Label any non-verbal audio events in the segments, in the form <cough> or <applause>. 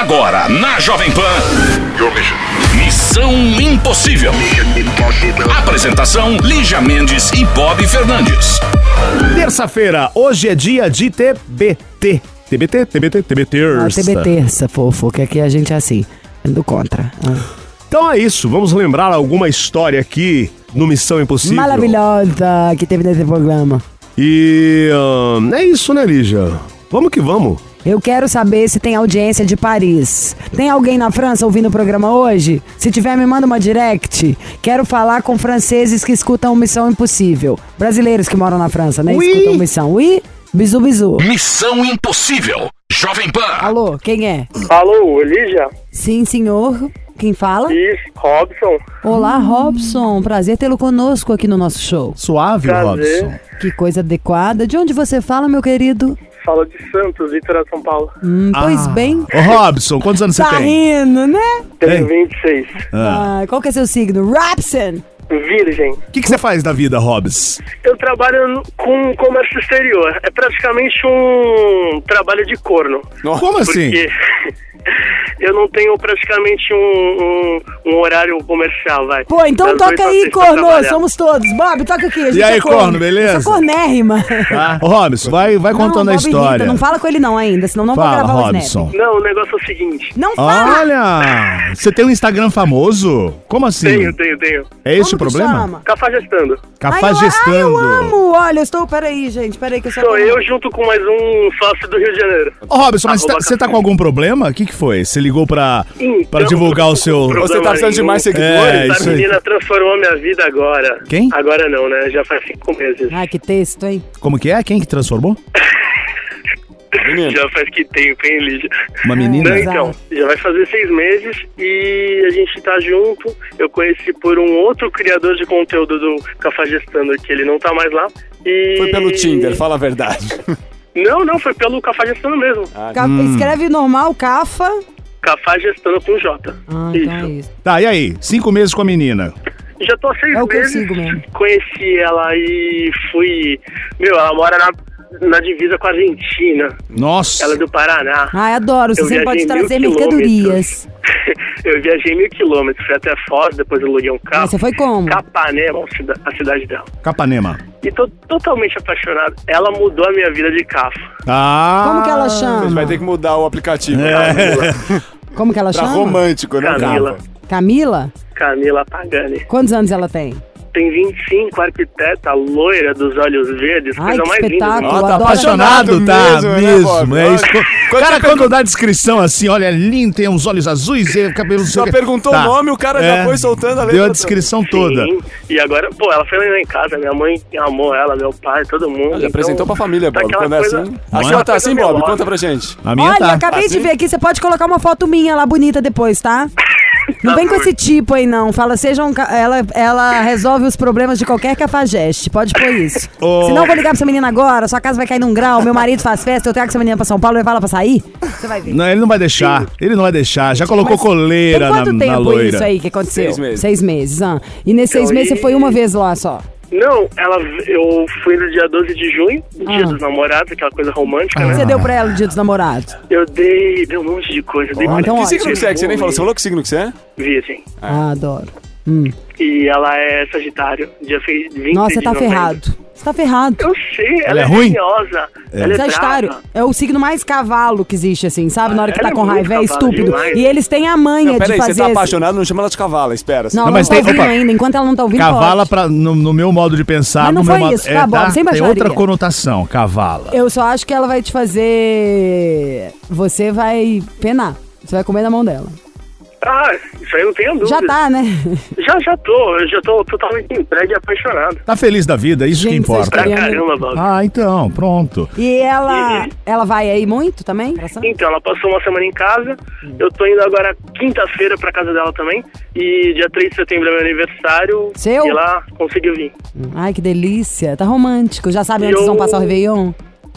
Agora, na Jovem Pan. Missão Impossível. Apresentação: Lígia Mendes e Bob Fernandes. Terça-feira, hoje é dia de TBT. TBT, TBT, TBT. Ah, TB terça, fofo, que aqui a gente é assim, do contra. Ah. Então é isso, vamos lembrar alguma história aqui no Missão Impossível. Maravilhosa que teve nesse programa. E é isso, né, Lígia? Vamos que vamos. Eu quero saber se tem audiência de Paris. Tem alguém na França ouvindo o programa hoje? Se tiver, me manda uma direct. Quero falar com franceses que escutam Missão Impossível. Brasileiros que moram na França, né? Oui. Escutam Missão. Oui? Bizu, bizu. Missão Impossível. Jovem Pan. Alô, quem é? Alô, Elígia? Sim, senhor. Quem fala? Isso, Robson. Olá, Robson. Prazer tê-lo conosco aqui no nosso show. Suave, Prazer. Robson. Que coisa adequada. De onde você fala, meu querido? Fala de Santos, litoral de São Paulo. Hum, pois bem. Ô, Robson, quantos anos Tá você tem? rindo, né? Tenho Ei. 26. Ah, qual que é seu signo? Robson. Virgem. O que, que você faz da vida, Robson? Eu trabalho com comércio exterior. É praticamente um trabalho de corno. Como assim? Porque <laughs> eu não tenho praticamente um, um, um horário comercial, vai. Pô, então Das toca aí, corno. Somos todos. Bob, toca aqui. A gente E aí, é corno, beleza? Eu sou cornérrima. Tá? Ô, Robson, vai, vai contando não, a história. irrita. Não fala com ele não ainda, senão não vou Fala, gravar o Robson. snap. Não, o negócio é o seguinte. Não fala. Olha, você tem um Instagram famoso? Como assim? Tenho, tenho, tenho. É esse o problema? chama? Cafajestando. Ai, eu, ai, Cafajestando. eu amo. Olha, eu estou... Peraí, gente. Peraí que eu sou... Sou eu junto com mais um sócio do Rio de Janeiro. Ô, Robson, mas tá- você tá café. com algum problema? O que, que foi? Você ligou pra, Então, pra divulgar o seu. problema Você tá precisando de mais seguidores? É, Essa isso aí. menina transformou minha vida agora. Quem? Agora não, né? Já faz cinco meses. Ai, que texto, hein? Como que é? Quem que transformou? <laughs> Menino. Já faz que tempo, hein, Lígia? Uma menina? Não, então, já vai fazer seis meses e a gente tá junto. Eu conheci por um outro criador de conteúdo do Cafajestando, que ele não tá mais lá. E... Foi pelo Tinder, fala a verdade. <laughs> Não, não, foi pelo Cafajestando mesmo. Ca- Escreve normal, cafa. Cafajestando com J. Ah, isso. então é isso. Tá, e aí? Cinco meses com a menina. Já tô há seis É o que eu meses. sigo mesmo. Conheci ela e fui. Meu, ela mora na, na divisa com a Argentina. Nossa. Ela é do Paraná. Ai, adoro. Você Eu pode trazer mil mercadorias. <laughs> eu viajei mil quilômetros, fui até Foz, depois eu aluguei um carro. Mas você foi como? Capanema, a cida- a cidade dela. Capanema. E tô totalmente apaixonado. Ela mudou a minha vida de cafo. Ah. Como que ela Você chama? vai ter que mudar o aplicativo. É. <laughs> Como que ela Pra chama? romântico, né, Camila. Camila? Camila Pagani. Quantos anos ela tem? Tem 25, arquiteta, loira, dos olhos verdes, Ai, coisa que mais linda. Ó, tá apaixonado, tá? Mesmo, né, Mesmo, Bob? é isso. Quando <laughs> Cara, quando dá a descrição assim, olha, é lindo, tem uns olhos azuis, e cabelo... Só perguntou o nome, o cara já foi soltando a letra Deu a descrição toda. Sim. E agora, pô, ela foi lá em casa, minha mãe amou ela, meu pai, todo mundo. Já apresentou pra família, tá Bob. aquela Quando é assim. Aqui é? ela tá assim, Bob? Conta pra gente. A minha Olha, tá. acabei de Assim? ver aqui, você pode colocar uma foto minha lá bonita depois, tá? <laughs> Não vem com esse tipo aí, não. Fala, seja um. ca- Ela, ela resolve os problemas de qualquer cafajeste. Pode pôr isso. Ô. Senão eu vou ligar pra essa menina agora, sua casa vai cair num grau, meu marido faz festa, eu trago essa menina pra São Paulo e levar ela pra sair. Você vai ver. Não, ele não vai deixar. Ele não vai deixar. Já colocou Mas coleira Tem quanto na, na tempo loira. isso aí que aconteceu? Seis meses. Seis meses, ah. E nesses seis Então, meses e- você foi uma vez lá só. Não, ela, eu fui no dia 12 de junho, dia Ah. dos namorados, aquela coisa romântica, O que né? você deu pra ela no dia dos namorados? Eu dei, dei um monte de coisa. Dei Ah, então que ótimo. signo que você é? Que você nem falou. Você falou que signo que você é? Virgem. Ah, adoro. Hum. E ela é Sagitário, dia fe- 20 Nossa, você tá novembro. ferrado. Você tá ferrado. Eu sei, ela, Ela é é ruim? geniosa. Ela é Sagitário é o signo mais cavalo que existe, assim, sabe? Na hora que ela tá é com raiva, é estúpido. demais. E eles têm a manha Não, de peraí, fazer... você tá apaixonado, não chama ela de cavala, espera. Não, Não, não, mas tá tem- ouvindo opa. ainda. Enquanto ela não tá ouvindo, Cavala, pode. pra, no, no meu modo de pensar, Mas não no meu foi modo, isso, tá bom, sem Tem baixaria. outra conotação, cavala. Eu só acho que ela vai te fazer... Você vai penar. Você vai comer na mão dela. Ah, isso aí não tenho dúvida. Já tá, né? Já, já tô. Eu já tô totalmente entregue e apaixonado. Tá feliz da vida, isso que Gente, importa. Pra caramba, Bob. Ah, então, pronto. E ela... E- Ela vai aí muito também? Então, ela passou uma semana em casa. Eu tô indo agora quinta-feira pra casa dela também. E dia 3 de setembro é meu aniversário. Seu? E ela conseguiu vir. Ai, que delícia. Tá romântico. Já sabe onde Eu- vocês vão passar o Réveillon?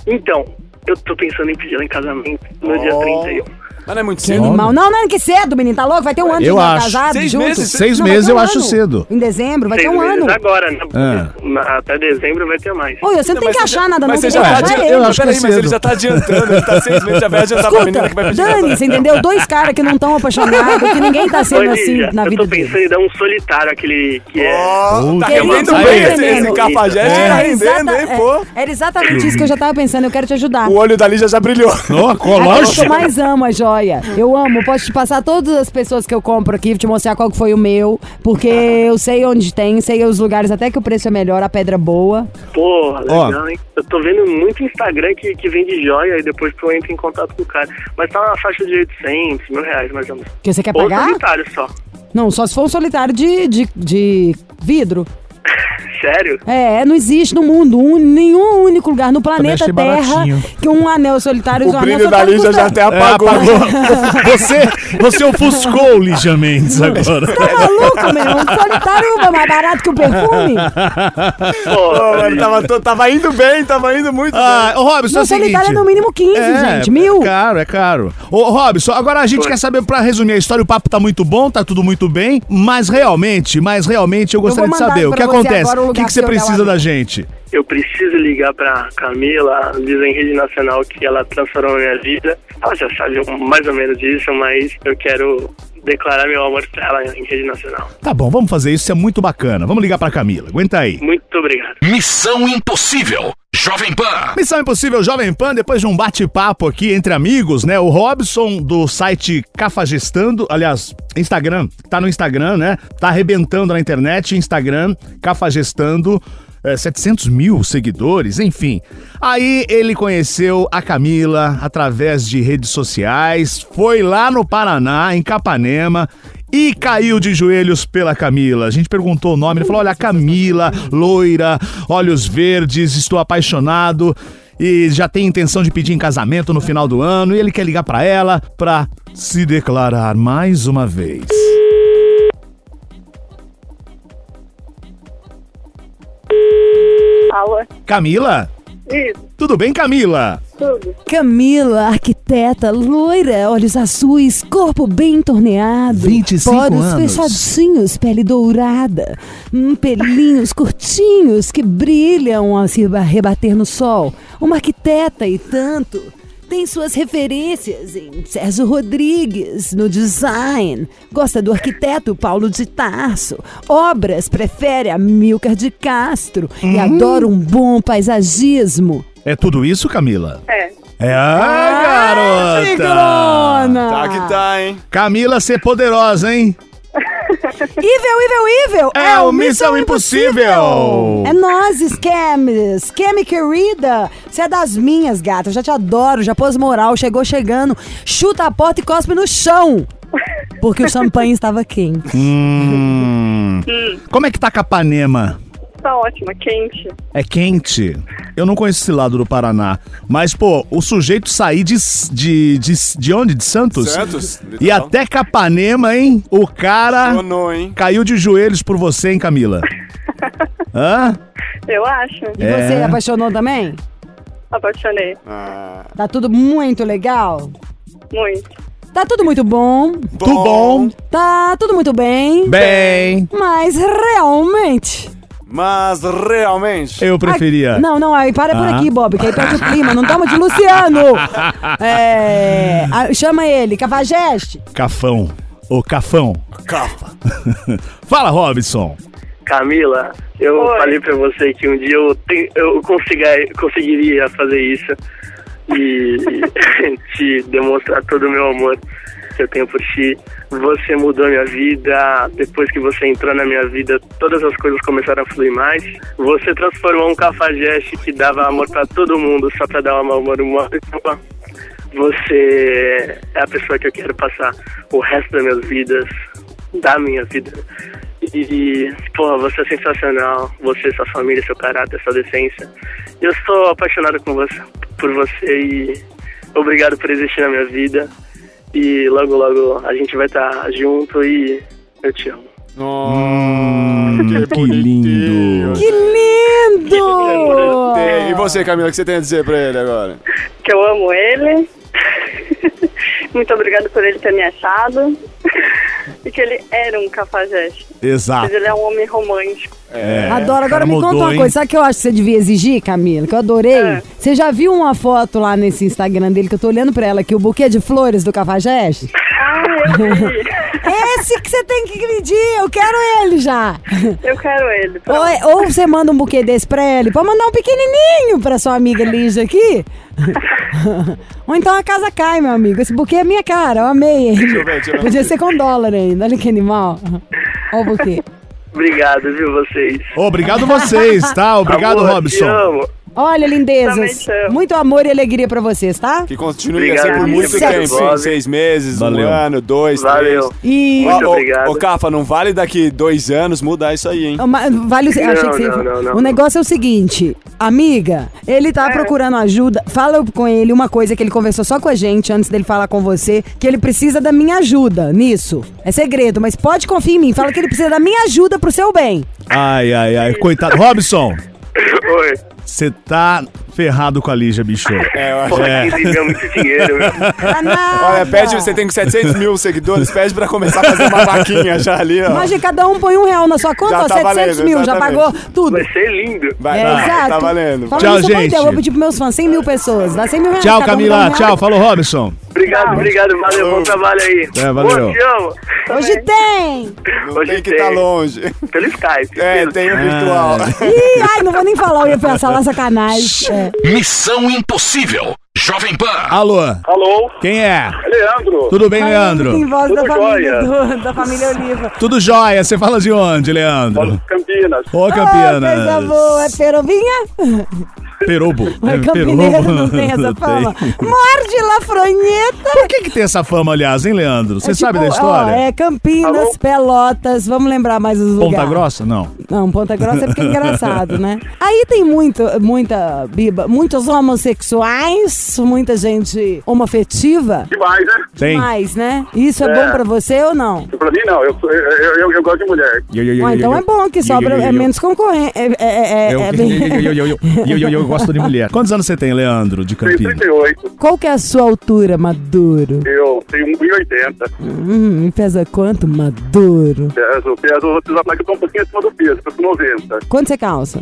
Então, eu tô pensando em pedir ela em casamento no dia Oh. 31. Mas não é muito Que cedo. animal. Não, não, que cedo, menino. Tá louco? Vai ter um ano Eu de acho. casado Seis junto. meses, Seis Não, vai meses ter eu um acho ano. cedo. Em dezembro, vai ter Seis um meses ano. agora, né? Ah. Até dezembro vai ter mais. Oi, você não tem Mas que você achar já- nada, não. Mas Tem você já tá adiantando. Eu ele. acho que é Peraí, mas ele já tá adiantando. Ele tá seis meses, já vai adiantar pra menina que vai pedir Escuta, dane-se, entendeu? Dois caras que não estão apaixonados, que ninguém tá sendo Oi, assim na eu vida tô pensando dele. em dar um solitário, aquele que é... Ó, tá rendendo bem esse, cafajeste, tá Era rendendo, hein, pô. é, Era exatamente isso que eu já tava pensando, eu quero te ajudar. O olho da Lígia já brilhou. Ó, Aquilo que eu lógico. mais amo a joia. Eu amo, posso te passar todas as pessoas que eu compro aqui, te mostrar qual que foi o meu, porque eu sei onde tem, sei os lugares, até que o preço é melhor, a pedra é boa. Porra, Ó. legal, hein? Eu tô vendo muito Instagram que, que vende joia e depois tu entra em contato com o cara. Mas tá na faixa de 800, mil reais, mais ou menos. Que você quer Ou pagar? solitário só. Não, só se for um solitário de, de, de vidro. <laughs> Sério? É, não existe no mundo um, nenhum único lugar no planeta Terra baratinho. que um anel solitário... O um anel brilho da Lígia já até É, apagou. apagou. <laughs> Você, você ofuscou o Ligia Mendes agora. Tá maluco, meu? Um solitário é mais barato que o perfume? Pô, tava, tava indo bem, tava indo muito Ah, ô Robson, é Não, o seguinte. solitário é no mínimo 15, gente. Mil. É caro, é caro. Ô, Robson, agora a gente quer saber, pra resumir a história, o papo tá muito bom, tá tudo muito bem, mas realmente, mas realmente eu gostaria vou de saber o que pra você acontece. o que, que você olhar precisa da gente? Eu preciso ligar pra Camila, diz em rede nacional que ela transformou minha vida. Ela já sabe mais ou menos disso, mas eu quero declarar meu amor pra ela em rede nacional. Tá bom, vamos fazer isso, isso é muito bacana. Vamos ligar pra Camila. Aguenta aí. Muito obrigado. Missão Impossível. Jovem Pan. Missão Impossível Jovem Pan, depois de um bate-papo aqui entre amigos, né? O Robson do site Cafagestando, aliás, Instagram, tá no Instagram, né? Tá arrebentando na internet, Instagram, Cafagestando. É, 700 mil seguidores, enfim. Aí ele conheceu a Camila através de redes sociais, foi lá no Paraná, em Capanema, e caiu de joelhos pela Camila. A gente perguntou o nome, ele falou: Olha, Camila, loira, olhos verdes, estou apaixonado. E já tem intenção de pedir em casamento no final do ano. E ele quer ligar pra ela pra se declarar mais uma vez. Alô? Camila? Isso, Tudo bem, Camila? tudo. Camila, arquiteta, loira, olhos azuis, corpo bem torneado. 25 poros anos. fechadinhos, pele dourada. Hum, pelinhos <laughs> curtinhos que brilham ao se rebater no sol. Uma arquiteta e tanto. Tem suas referências em Sérgio Rodrigues, no design. Gosta do arquiteto Paulo de Tarso. Obras prefere Amilcar de Castro. E adora um bom paisagismo. É tudo isso, Camila? É. É, ah, garota! Tigrona! Tá que tá, hein? Camila ser poderosa, hein? Evil, evil, evil! É o Missão Impossível! É nós, Scam! Scam, querida! Você é das minhas, gata. Eu já te adoro, já pôs moral, chegou chegando, chuta a porta e cospe no chão! Porque o <laughs> champanhe estava quente. Hum. Como é que tá Capanema? Tá ótima, quente. É quente. Eu não conheço esse lado do Paraná. Mas, pô, o sujeito sair de, de, de, de onde? De Santos? Santos? E até Capanema, hein? O cara Sonou, hein? caiu de joelhos por você, hein, Camila? <laughs> Hã? Eu acho. E É. você apaixonou também? Apaixonei. Ah, Tá tudo muito legal? Muito. Tá tudo muito bom. Tudo bom? Tá tudo muito bem. Bem. Mas realmente. Mas realmente. Eu preferia. Ai, não, não, aí para por Ah. aqui, Bob, que aí perde o clima. Não tamo de Luciano. <laughs> É, chama ele, Cafajeste. Cafão. Ô, Cafão. Cafa. <laughs> Fala, Robson. Camila, eu Oi. falei pra você que um dia eu, te- eu consiga, conseguiria fazer isso e <laughs> te demonstrar todo o meu amor que eu tenho por ti. Você mudou minha vida, depois que você entrou na minha vida, todas as coisas começaram a fluir mais. Você transformou um cafajeste que dava amor pra todo mundo só pra dar um amor humano. Você é a pessoa que eu quero passar o resto das minhas vidas, da minha vida. E, porra, você é sensacional. Você, sua família, seu caráter, sua decência. Eu estou apaixonado com você, por você e obrigado por existir na minha vida. E logo, logo a gente vai estar junto e eu te amo. Hum, <laughs> que lindo. Que lindo! <laughs> E você, Camila, o que você tem a dizer pra ele agora? Que eu amo ele. <laughs> Muito obrigada por ele ter me achado. <laughs> e que ele era um cafajeste. Exato. Mas ele é um homem romântico. É, Adoro. Agora me conta mudou, uma hein? coisa. Sabe o que eu acho que você devia exigir, Camila? Que eu adorei? É. Você já viu uma foto lá nesse Instagram dele que eu tô olhando pra ela aqui, o buquê de flores do Cafajeste? Ah. <laughs> Esse que você tem que pedir, eu quero ele já. eu quero ele. Ou, é- ou você manda um buquê desse pra ele, pode mandar um pequenininho pra sua amiga Lígia aqui. <laughs> ou então a casa cai, meu amigo. Esse buquê é minha cara, eu amei ele. eu ver, deixa eu ver. Podia ser com dólar ainda, olha que animal. Olha o buquê. <laughs> Obrigado, viu, vocês. Obrigado vocês, tá? Obrigado, Amor, Te Robson. amo. Olha, lindezas. Muito amor e alegria pra vocês, tá? Que continue Obrigado, assim por muito Obrigado. tempo. Seis meses, Valeu. um ano, dois, Valeu. três. E. Muito obrigado. Ô, Cafa, não vale daqui dois anos mudar isso aí, hein? Vale o... Achei que você... não, não, não. O negócio é o seguinte, amiga, ele tá procurando ajuda. Fala com ele uma coisa que ele conversou só com a gente antes dele falar com você, que ele precisa da minha ajuda nisso. É segredo, mas pode confiar em mim. Fala que ele precisa da minha ajuda pro seu bem. Ai, ai, ai. Coitado. Robson, <laughs> Oi. Você tá ferrado com a Lígia, bicho. É, eu acho. É. 15 mil é muito dinheiro? Ah. Olha, pede, você tem 700 mil seguidores, pede pra começar a fazer uma vaquinha já ali, ó. Imagina, cada um põe um real na sua conta, ó, tá 700 valendo, mil, já pagou tudo. Vai ser lindo. Vai, É, vai, exato. tá valendo. Falando Tchau, isso, gente. Eu vou pedir pros meus fãs 100 mil pessoas. Dá 100 mil reais. Tchau, um um Camila. real. Tchau. Falou, Robson. Obrigado, obrigado. Valeu, bom trabalho aí. É, valeu. Pô, te amo. Hoje tem! Não Hoje tem que tem. tá longe. Pelo Skype. É, Pelo- tem o virtual. Ih, ai, não vou nem falar, eu ia pensar lá sacanagem. É. Missão Impossível. Jovem Pan. Alô, Alô, quem é? Leandro. Tudo bem, Tem Leandro? voz da Tudo família, jóia. do- da família Oliva. Tudo jóia. Você fala de onde, Leandro? Campinas. Ô, Ah, coisa Campinas. boa, é perovinha? <laughs> Perobo. Mas É, campineiro não tem essa Tem. fama. Morde lafronheta. Por que que tem essa fama, aliás, hein, Leandro? Você É sabe tipo, da história? ó, é Campinas, Alô? Pelotas, vamos lembrar mais os Ponta lugares. Grossa? Não. Não, Ponta Grossa é porque é engraçado, né? Aí tem muito, muita, Biba, muitos homossexuais, muita gente homofetiva. Demais, né? Tem. Mas, né? Isso é, É. bom pra você ou não? Pra mim, não. Eu, eu, eu, eu gosto de mulher. Eu, eu, eu, eu, então eu, é bom que sobra, eu, eu, é menos concorrente. É, é, é, Eu, é eu, bem- eu, eu, eu, eu, eu, eu, eu gosto de mulher. <laughs> Quantos anos você tem, Leandro, de Tenho Campinas? 38. Qual que é a sua altura, Maduro? Eu tenho 1,80. Hum, pesa quanto, Maduro? Peso, peso, vou precisar falar que eu tô um pouquinho acima do peso, tô com 90. Quanto você calça?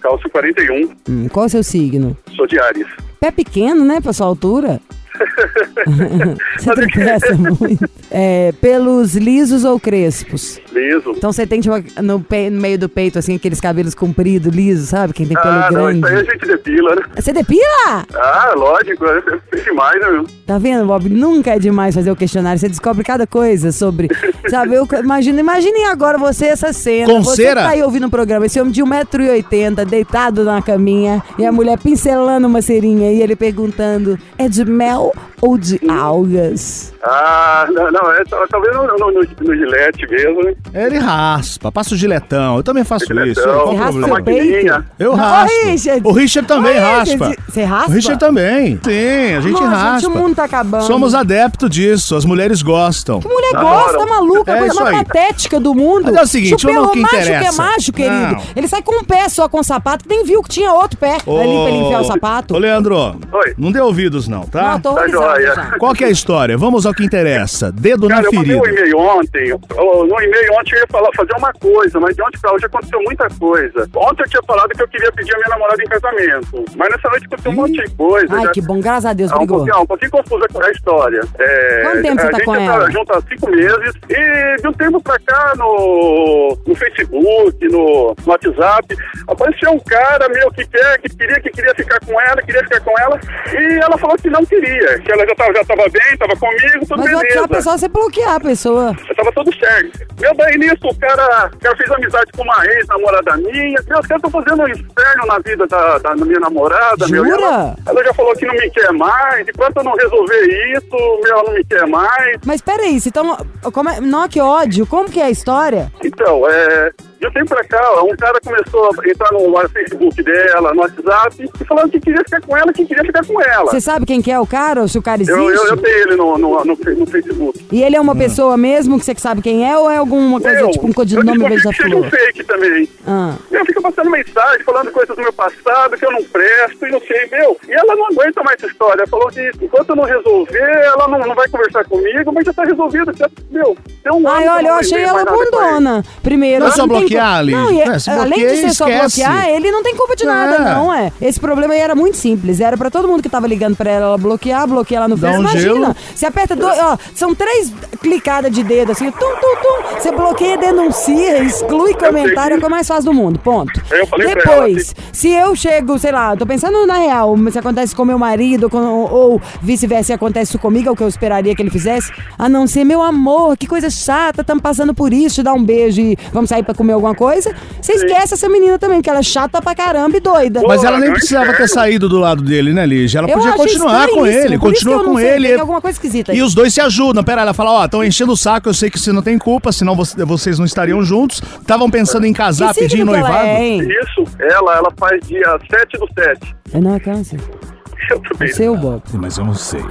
Calço 41, Hum, qual é o seu signo? sou de Ares. Pé pequeno, né, pra sua altura? <laughs> você tropeça muito. É, pelos lisos ou crespos? Liso. Então você tem tipo, no, pe- no meio do peito, assim, aqueles cabelos compridos, lisos, sabe? Quem tem pelo Ah, não, grande. isso aí a gente depila, né? Você depila? Ah, lógico, é é demais, né? meu? Tá vendo, Bob? Nunca é demais fazer o questionário. Você descobre cada coisa sobre. <laughs> Sabe, eu imagino, imaginem agora você essa cena. Com você cera? tá aí ouvindo o programa, esse homem de 1,80m, deitado na caminha, e a mulher pincelando uma cerinha e ele perguntando: é de mel ou de algas? Ah, não, não é, tal- talvez no, no, no, no gilete mesmo, né? Ele raspa, passa o giletão. Eu também faço isso. Giletão. Qual Você o raspa problema? seu peito? maquininha. Eu Não, raspo. ô, Richard. O Richard também Ô, raspa. Richard, Você raspa? O Richard também. Sim, a gente Nossa, raspa. gente, o mundo tá acabando. Somos adeptos disso, as mulheres gostam. Que mulher Adoro. gosta, maluca, É a coisa isso mais patética do mundo. Mas é o seguinte, Chupeu vamos ao que é interessa. macho, querido. Não. Ele sai com um pé só com sapato, que nem viu que tinha outro pé ali pra ele enfiar o sapato. Ô, Leandro, Oi. não dê ouvidos não, tá? Não, tô Tá joia. já. Qual que é a história? Vamos ao que interessa. Dedo Cara, na eu mandei ferida. um e-mail ontem. Eu- No e-mail ontem eu ia falar, fazer uma coisa, mas de ontem pra hoje aconteceu muita coisa. Ontem eu tinha falado que eu queria pedir a minha namorada em casamento. Mas nessa noite aconteceu um monte de coisa. Ai, já- que bom, graças a Deus, É um brigou. pouquinho, um pouquinho confusa a história. É, Quanto tempo você a tá gente com já ela? junto há cinco meses e de um tempo pra cá no, no Facebook, no, no WhatsApp, apareceu um cara meu que quer, que queria, que queria ficar com ela, queria ficar com ela, e ela falou que não queria, que ela já tava, já tava bem, tava comigo, tudo Mas o beleza. WhatsApp é só você bloquear a pessoa. Já tava tudo certo. Meu, daí nisso, o cara, o cara fez amizade com uma ex-namorada minha. Meu, os caras estão fazendo um inferno na vida da, da minha namorada. Meu, Jura? ela, ela já falou que não me quer mais. Enquanto eu não resolver isso, meu, ela não me quer mais. Mas peraí, então, como é, não, que ódio, como que é a história? Então, é, De um tempo pra cá, um cara começou a entrar no Facebook dela, no WhatsApp, e falando que queria ficar com ela, que queria ficar com ela. Você sabe quem que é o cara, ou se o cara existe? Eu, eu, eu tenho ele no, no, no, no Facebook. E ele é uma pessoa mesmo que você sabe quem é, ou é alguma coisa, Meu, tipo um eu codinome desconfio que seja um fake também. Ah. Meu, fica passando mensagem, falando coisas do meu passado, que eu não presto e não sei, meu. E ela não aguenta mais essa história. Ela falou que enquanto eu não resolver, ela não, não vai conversar comigo, mas já tá resolvido. Já, meu, tem um Ai, olha, não eu achei ela bundona. Primeiro, Não só tem bloquear, Liz. Não, e é- É, se além bloqueia, de ser só esquece. bloquear, ele não tem culpa de nada, É. não, é. Esse problema aí era muito simples. Era pra todo mundo que tava ligando pra ela, ela bloquear, bloquear ela no Face. um Imagina, gelo. você aperta dois, ó, são três clicadas de dedo, assim, tum, tum, tum. Você bloqueia, denuncia, exclui comentário, é a coisa mais fácil do mundo, ponto. Eu falei pra ela, Depois, se eu chego, sei lá, tô pensando na real, se acontece com meu marido, com- ou vice-versa, se acontece isso comigo, é o que eu esperaria que ele fizesse, a não ser, meu amor, que coisa chata, estamos passando por isso, te dá um beijo e vamos sair pra comer alguma coisa. Você esquece essa menina também, que ela é chata pra caramba e doida. Mas ela nem não precisava ter saído do lado dele, né, Lígia? Ela podia continuar com ele, por isso que continua com sei, ele. Tem alguma coisa esquisita aí. E os dois se ajudam. Pera, ela fala, ó, estão enchendo o saco, eu sei que você não tem culpa, senão você- vocês não estariam juntos. Estavam pensando em casar, ela noivado. é? Isso, ela, ela faz dia 7 do 7. É, não, é câncer. Eu também. É seu, Bob. Mas eu não sei.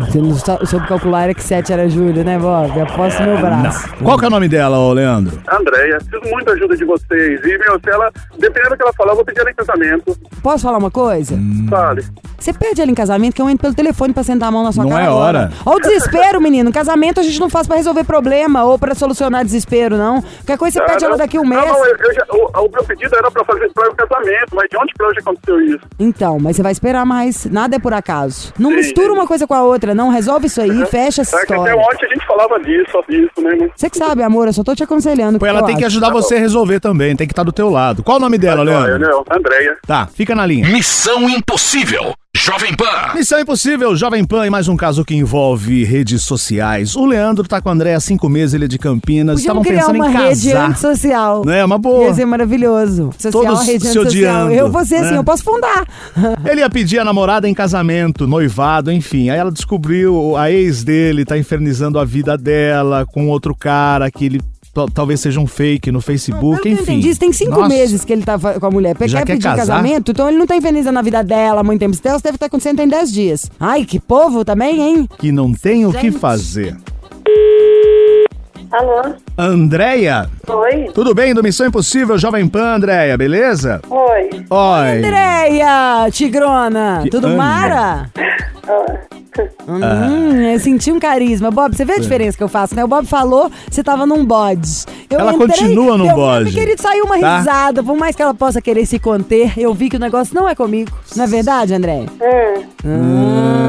Você não sou- soube calcular era que 7 era julho, né, Bob? Aposto no meu braço. Qual que é o nome dela, ô Leandro? Andréia, preciso muito da ajuda de vocês. E, meu, se ela, dependendo do que ela falar, eu vou pedir ela em casamento. Posso falar uma coisa? Fale. Você pede ela em casamento que eu entro pelo telefone pra sentar a mão na sua Não cara. é agora. hora. Olha o desespero, menino. Casamento a gente não faz pra resolver problema ou pra solucionar desespero, não. Qualquer coisa você pede Ah, ela não. daqui um Não, mês. não, eu, eu já, o, o meu pedido era pra fazer pra o casamento, mas de onde pra hoje aconteceu isso? Então, mas você vai esperar mais. Nada é por acaso. Não Sim, mistura uma coisa com a outra, não. Resolve isso aí, fecha essa É que até história. ontem a gente falava disso, só disso, né? mas- Você que sabe, amor, eu só tô te aconselhando. Pô, ela tem que acho. ajudar você a resolver também, tem que estar do teu lado. Qual o nome dela, Leandro? não, Andréia. Tá, fica na linha. Missão Impossível. Jovem Pan. Missão Impossível, Jovem Pan e mais um caso que envolve redes sociais. O Leandro tá com a André há cinco meses, ele é de Campinas. Estavam pensando uma em rede casar. antissocial. Né, uma boa. Ia ser maravilhoso. Social, Todos rede se odiando, Eu, você, né? sim, eu posso fundar. <laughs> Ele ia pedir a namorada em casamento, noivado, enfim. Aí ela descobriu, a ex dele tá infernizando a vida dela com outro cara que ele talvez seja um fake no Facebook, que eu enfim. entendi, isso tem cinco Nossa. meses que ele tá com a mulher. Já quer quer pedir casar? casamento, então ele não tá infernizando a vida dela há muito tempo. Isso deve estar acontecendo tem 10 dias. Ai, que povo também, hein? Que não tem o que Gente. fazer. Alô? Andréia, Oi? tudo bem do Missão Impossível, Jovem Pan, Andréia, beleza? Oi. Oi. Andréia, Tigrona, Que tudo André? mara? Hum, eu senti um carisma. Bob, você vê a diferença que eu faço, né? O Bob falou, você tava num bode. Eu Ela entrei, continua num eu, bode. Querido, saiu uma Tá? risada. Por mais que ela possa querer se conter, eu vi que o negócio não é comigo. Não é verdade, Andréia? Hum,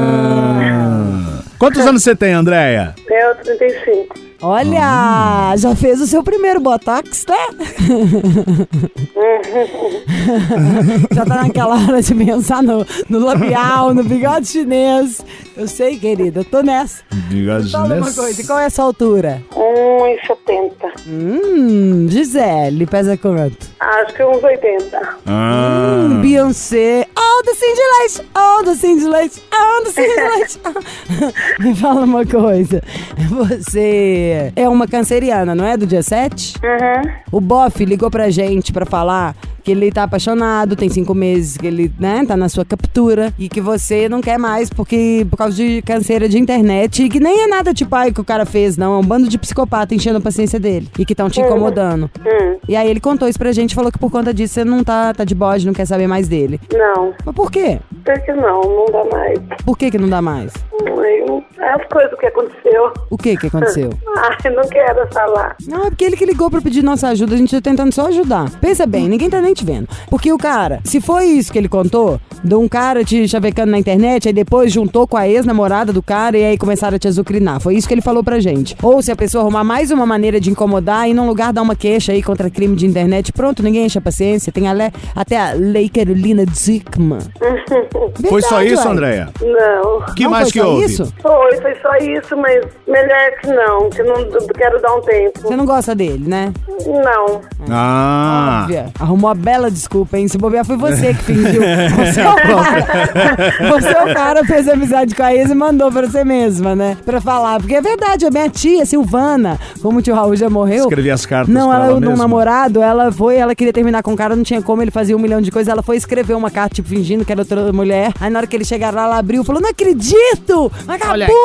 Quantos anos você tem, Andréia? eu 35. Olha, já fez o seu primeiro botox, né? <laughs> <laughs> já tá naquela hora de pensar no, no labial, no bigode chinês. Eu sei, querida, eu tô nessa. Bigode Fala uma coisa, e qual é a sua altura? 1,70. Hum, Gisele, pesa quanto? Acho que uns 80. Ah. Hum, Beyoncé. Oh, do Cindy Leite. Oh, do Cindy Leite. Oh, do Cindy Leite. <laughs> Me fala uma coisa. Você é uma canceriana, não é? Do dia 7? Uhum. O Boff ligou pra gente pra falar que ele tá apaixonado, tem cinco meses que ele, né, tá na sua captura e que você não quer mais porque por causa de canseira de internet e que nem é nada tipo ai que o cara fez, não, é um bando de psicopata enchendo a paciência dele e que estão te incomodando. Hum, E aí ele contou isso pra gente, falou que por conta disso você não tá, tá de bode, não quer saber mais dele. não. Mas por quê? Por que não? Não dá mais. Por que que não dá mais? Eu, é as coisas que aconteceu. O que que aconteceu? <laughs> Ai, não quero falar. Não, é porque ele que ligou pra pedir nossa ajuda, a gente tá tentando só ajudar. Pensa bem, ninguém tá nem te vendo. Porque o cara, se foi isso que ele contou, de um cara te chavecando na internet, aí depois juntou com a ex-namorada do cara e aí começaram a te azucrinar. Foi isso que ele falou pra gente. Ou se a pessoa arrumar mais uma maneira de incomodar e num lugar dar uma queixa aí contra crime de internet, pronto, ninguém enche a paciência. Tem a le- até a Lei Carolina Dickman. <laughs> Foi só Verdade, isso. Andréia? Não. que Não mais foi que só houve? isso? Foi, foi só isso, mas melhor que não, que não quero dar um tempo. Você não gosta dele, né? Não. Ah. Óbvia. Arrumou a bela desculpa, hein? Se bobear, foi você que fingiu. <laughs> Você é o cara. Você é o cara, fez amizade com a ex e mandou pra você mesma, né? Pra falar. Porque é verdade, a minha tia, Silvana, como o tio Raul já morreu. Escrevi as cartas Não, ela, ela um namorado, ela foi, ela queria terminar com o cara, não tinha como, ele fazia um milhão de coisas. Ela foi escrever uma carta, tipo, fingindo que era outra mulher. Aí na hora que ele chegaram lá, ela abriu e falou: Não acredito!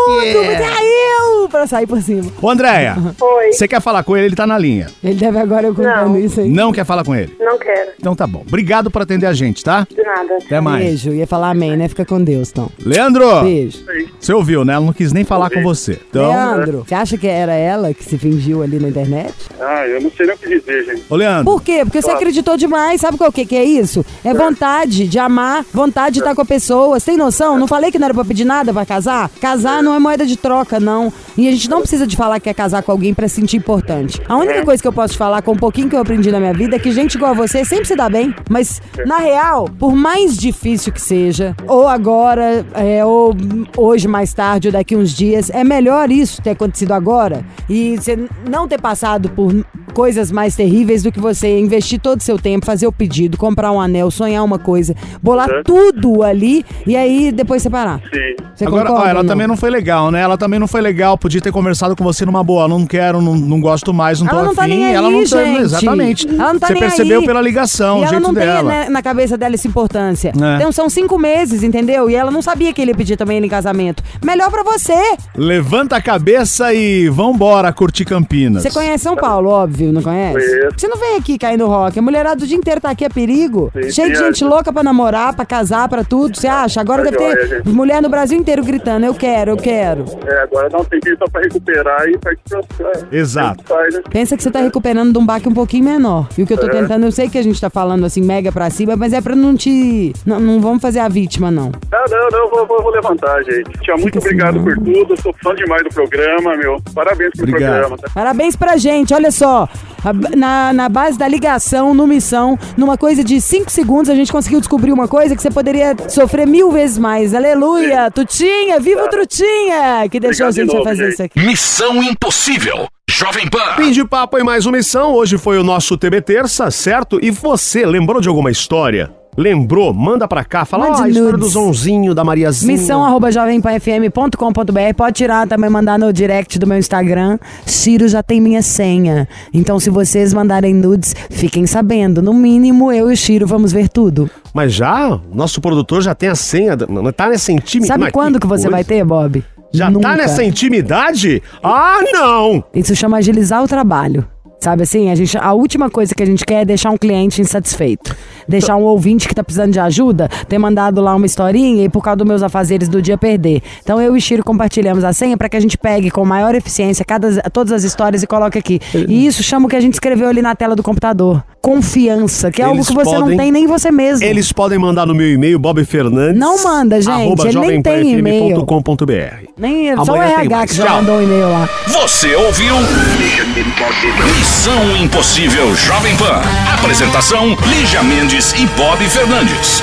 Vagabundo! Me traiu! Pra sair por cima. Ô, Andréia, Oi. você quer falar com ele? Ele tá na linha. Ele deve agora eu contando Não. isso aí. Não quer falar com ele? Não quero. Então tá bom. Obrigado por atender a gente, tá? De nada. Até mais. Beijo. Ia falar amém, né? Fica com Deus, então. Leandro! Beijo. Você ouviu, né? Ela não quis nem falar com você. Então, Leandro, você acha que era ela que se fingiu ali na internet? Ah, eu não sei nem o que dizer, gente. ô Leandro, Por quê? Porque você acreditou demais. Sabe qual que, que é isso? É vontade de amar, vontade de estar com a pessoa. Você tem noção? Não falei que não era pra pedir nada pra casar? Casar não é moeda de troca, não. E a gente não precisa de falar que quer casar com alguém pra se sentir importante. A única coisa que eu posso te falar com um pouquinho que eu aprendi na minha vida é que gente igual a você sempre se dá bem. Mas, na real, por mais difícil que seja, ou agora, é, ou hoje, mais tarde, ou daqui uns dias, é melhor isso ter acontecido agora e você não ter passado por coisas mais terríveis do que você investir todo o seu tempo, fazer o pedido, comprar um anel, sonhar uma coisa, bolar Certo. tudo ali e aí depois separar. Sim. Você agora, concorda ó, ela também não foi legal, né? Ela também não foi legal. Podia ter conversado com você numa boa. Não quero, não, não gosto mais, não tô Ela não tá afim. nem aí, ela não tá. gente. Exatamente. Ela não tá você nem percebeu aí. pela ligação, E o ela jeito não tem dela. né, na cabeça dela essa importância. É. Então são cinco meses, entendeu? E ela não sabia que ele ia pedir também ele em casamento. Melhor pra você. Levanta a cabeça e vambora curtir Campinas. Você conhece São Paulo, óbvio, não conhece? Conheço. Você não vem aqui cair no rock. A mulherada o dia inteiro tá aqui é perigo. Sim, Cheio de sim, gente é. louca pra namorar, pra casar, pra tudo. Você acha? Agora Tá deve ter joia, gente. mulher no Brasil inteiro gritando: eu quero, eu quero. É, agora dá um tempinho só pra recuperar e partir pra... Exato. Faz, né? Pensa que você tá recuperando de um baque um pouquinho menor. E o que eu tô É. tentando, eu sei que a gente tá falando assim, mega pra cima, mas é pra não te. Não, não vamos fazer a vítima, não. Ah, não, não, vou, vou, vou levantar, gente. Tia, muito assim, obrigado não. por tudo. Sou fã demais do programa, meu. Parabéns pelo Obrigado. programa. Tá? Parabéns pra gente, olha só. Na, na base da ligação, no missão, numa coisa de 5 segundos, a gente conseguiu descobrir uma coisa que você poderia sofrer mil vezes mais. Aleluia! Tutinha, viva o Trutinha! Que deixou Obrigado a de gente novo, fazer gente. isso aqui. Missão Impossível. Jovem Pan. Fim de papo em mais uma missão. Hoje foi o nosso TB Terça, certo? E você lembrou de alguma história? Lembrou? Manda pra cá. Fala Mande ó, a história nudes. do Zonzinho, da Mariazinha. Missão arroba jovempanfm.com.br Pode tirar também, mandar no direct do meu Instagram. Ciro já tem minha senha. Então, se vocês mandarem nudes, fiquem sabendo. No mínimo, eu e o Ciro vamos ver tudo. Mas já? Nosso produtor já tem a senha. Não tá nessa intimidade. Sabe Mas quando que você coisa. vai ter, Bob? Já Nunca. tá nessa intimidade? Ah, não! Isso chama agilizar o trabalho. Sabe assim, a, gente, a última coisa que a gente quer é deixar um cliente insatisfeito. Deixar um ouvinte que tá precisando de ajuda, ter mandado lá uma historinha e por causa dos meus afazeres do dia perder. Então eu e o Chiro compartilhamos a senha para que a gente pegue com maior eficiência cada, todas as histórias e coloque aqui. E isso chama o que a gente escreveu ali na tela do computador. Confiança, que é algo Eles que você não podem- tem nem você mesmo. Eles podem mandar no meu e-mail, Bob Fernandes. Não manda, gente, arroba ele nem tem e-mail. Nem só o RH que já Tchau. mandou um e-mail lá. Você ouviu? Missão Impossível Jovem Pan. Apresentação: Lígia E Bob Fernandes.